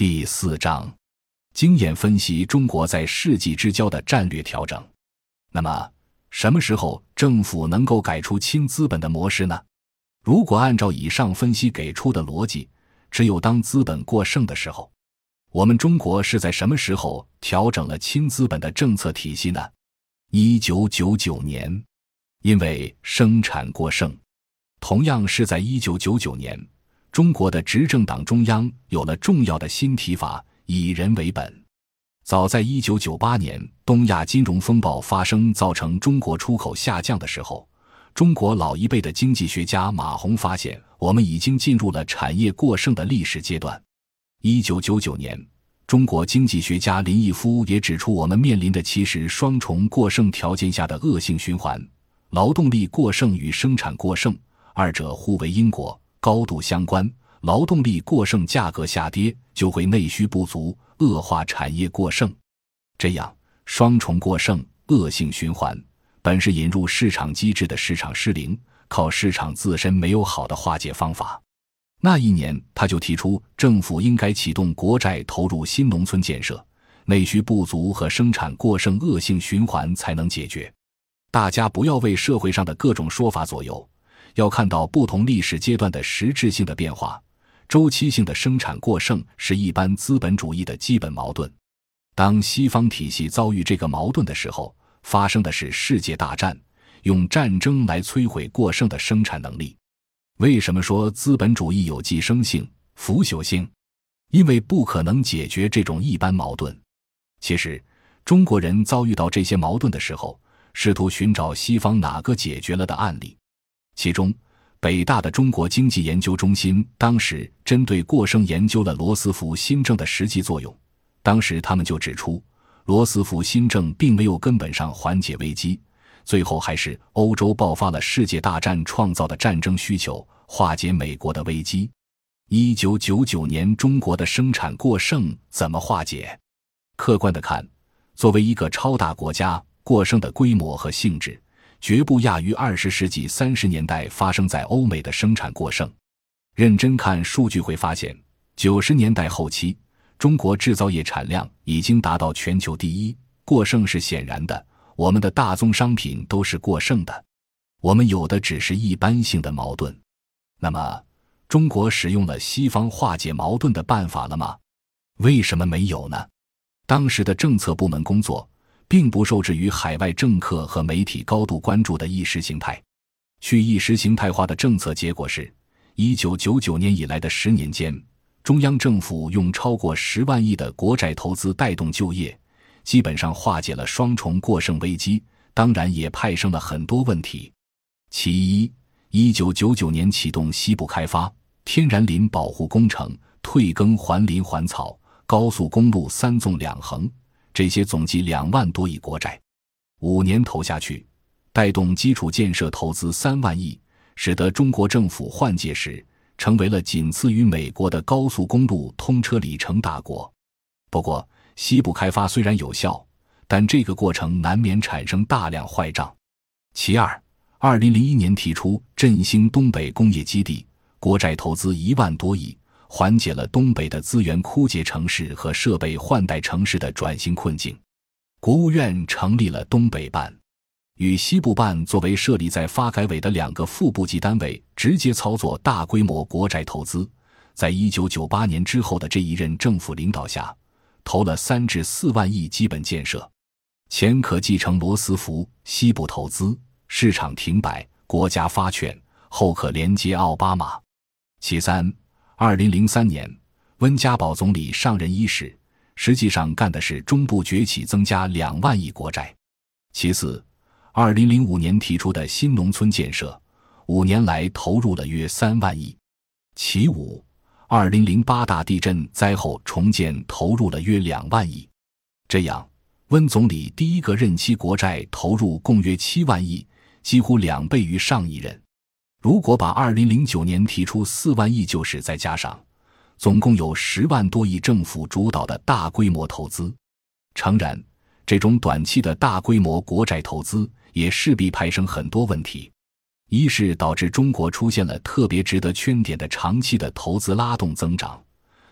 第四章，经验分析中国在世纪之交的战略调整。那么，什么时候政府能够改出轻资本的模式呢？如果按照以上分析给出的逻辑，只有当资本过剩的时候。我们中国是在什么时候调整了轻资本的政策体系呢？一九九九年，因为生产过剩。同样是在一九九九年。中国的执政党中央有了重要的新提法，以人为本。早在一九九八年东亚金融风暴发生，造成中国出口下降的时候，中国老一辈的经济学家马洪发现，我们已经进入了产业过剩的历史阶段。一九九九年，中国经济学家林毅夫也指出，我们面临的其实双重过剩条件下的恶性循环：劳动力过剩与生产过剩，二者互为因果。高度相关，劳动力过剩，价格下跌，就会内需不足，恶化产业过剩。这样双重过剩、恶性循环，本是引入市场机制的市场失灵，靠市场自身没有好的化解方法。那一年，他就提出，政府应该启动国债投入新农村建设，内需不足和生产过剩恶性循环才能解决。大家不要为社会上的各种说法左右。要看到不同历史阶段的实质性的变化，周期性的生产过剩是一般资本主义的基本矛盾。当西方体系遭遇这个矛盾的时候，发生的是世界大战，用战争来摧毁过剩的生产能力。为什么说资本主义有寄生性、腐朽性？因为不可能解决这种一般矛盾。其实，中国人遭遇到这些矛盾的时候，试图寻找西方哪个解决了的案例。其中，北大的中国经济研究中心当时针对过剩研究了罗斯福新政的实际作用。当时他们就指出，罗斯福新政并没有根本上缓解危机，最后还是欧洲爆发了世界大战创造的战争需求化解美国的危机。一九九九年，中国的生产过剩怎么化解？客观的看，作为一个超大国家，过剩的规模和性质。绝不亚于二十世纪三十年代发生在欧美的生产过剩。认真看数据会发现，九十年代后期，中国制造业产量已经达到全球第一，过剩是显然的。我们的大宗商品都是过剩的，我们有的只是一般性的矛盾。那么，中国使用了西方化解矛盾的办法了吗？为什么没有呢？当时的政策部门工作。并不受制于海外政客和媒体高度关注的意识形态，去意识形态化的政策结果是，一九九九年以来的十年间，中央政府用超过十万亿的国债投资带动就业，基本上化解了双重过剩危机，当然也派生了很多问题。其一，一九九九年启动西部开发，天然林保护工程，退耕还林还草，高速公路三纵两横。这些总计两万多亿国债，五年投下去，带动基础建设投资三万亿，使得中国政府换届时成为了仅次于美国的高速公路通车里程大国。不过，西部开发虽然有效，但这个过程难免产生大量坏账。其二，二零零一年提出振兴东北工业基地，国债投资一万多亿。缓解了东北的资源枯竭城市和设备换代城市的转型困境。国务院成立了东北办，与西部办作为设立在发改委的两个副部级单位，直接操作大规模国债投资。在一九九八年之后的这一任政府领导下，投了三至四万亿基本建设。前可继承罗斯福西部投资市场停摆，国家发券；后可连接奥巴马。其三。二零零三年，温家宝总理上任伊始，实际上干的是中部崛起，增加两万亿国债。其次，二零零五年提出的新农村建设，五年来投入了约三万亿。其五，二零零八大地震灾后重建投入了约两万亿。这样，温总理第一个任期国债投入共约七万亿，几乎两倍于上一任。如果把二零零九年提出四万亿救市再加上，总共有十万多亿政府主导的大规模投资。诚然，这种短期的大规模国债投资也势必派生很多问题：一是导致中国出现了特别值得圈点的长期的投资拉动增长，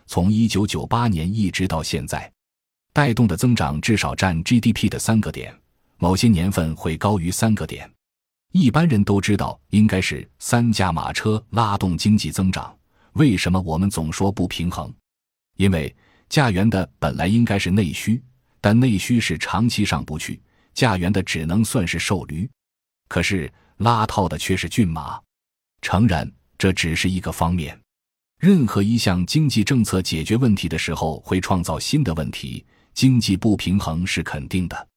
从一九九八年一直到现在，带动的增长至少占 GDP 的三个点，某些年份会高于三个点。一般人都知道应该是三驾马车拉动经济增长，为什么我们总说不平衡？因为驾辕的本来应该是内需，但内需是长期上不去，驾辕的只能算是瘦驴，可是拉套的却是骏马。诚然，这只是一个方面。任何一项经济政策解决问题的时候，会创造新的问题，经济不平衡是肯定的。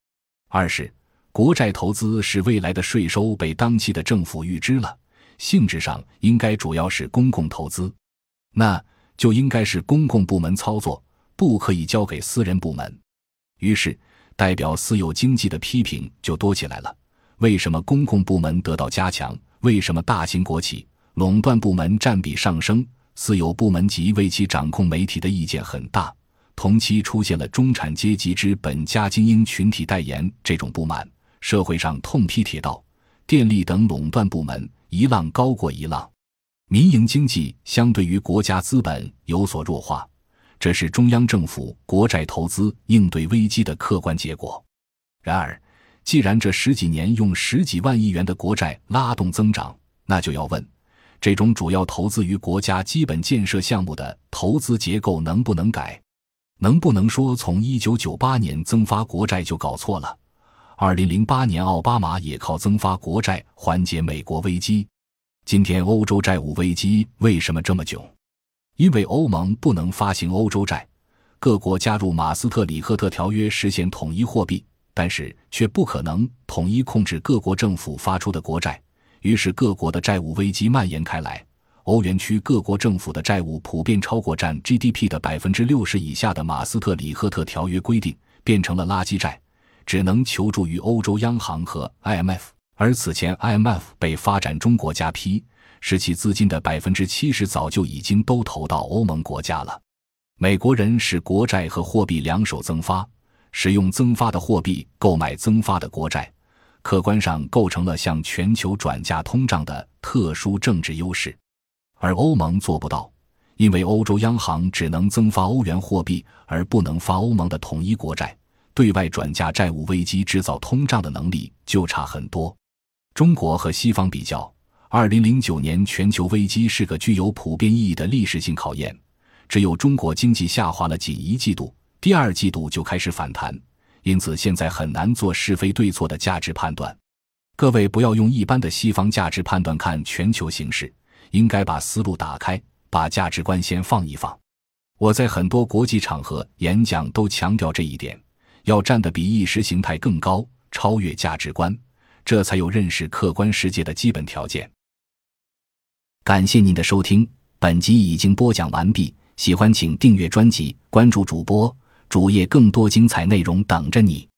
二是。国债投资是未来的税收被当期的政府预支了，性质上应该主要是公共投资，那就应该是公共部门操作，不可以交给私人部门。于是，代表私有经济的批评就多起来了。为什么公共部门得到加强？为什么大型国企垄断部门占比上升？私有部门及为其掌控媒体的意见很大。同期出现了中产阶级之本家精英群体代言这种不满。社会上痛批铁道、电力等垄断部门一浪高过一浪，民营经济相对于国家资本有所弱化，这是中央政府国债投资应对危机的客观结果。然而，既然这十几年用十几万亿元的国债拉动增长，那就要问：这种主要投资于国家基本建设项目的投资结构能不能改？能不能说从一九九八年增发国债就搞错了？二零零八年，奥巴马也靠增发国债缓解美国危机。今天，欧洲债务危机为什么这么囧？因为欧盟不能发行欧洲债，各国加入马斯特里赫特条约实现统一货币，但是却不可能统一控制各国政府发出的国债，于是各国的债务危机蔓延开来。欧元区各国政府的债务普遍超过占 GDP 的百分之六十以下的马斯特里赫特条约规定，变成了垃圾债。只能求助于欧洲央行和 IMF，而此前 IMF 被发展中国家批，使其资金的百分之七十早就已经都投到欧盟国家了。美国人使国债和货币两手增发，使用增发的货币购买增发的国债，客观上构成了向全球转嫁通胀的特殊政治优势，而欧盟做不到，因为欧洲央行只能增发欧元货币，而不能发欧盟的统一国债。对外转嫁债务危机制造通胀的能力就差很多。中国和西方比较，二零零九年全球危机是个具有普遍意义的历史性考验。只有中国经济下滑了仅一季度，第二季度就开始反弹，因此现在很难做是非对错的价值判断。各位不要用一般的西方价值判断看全球形势，应该把思路打开，把价值观先放一放。我在很多国际场合演讲都强调这一点。要站得比意识形态更高，超越价值观，这才有认识客观世界的基本条件。感谢您的收听，本集已经播讲完毕。喜欢请订阅专辑，关注主播主页，更多精彩内容等着你。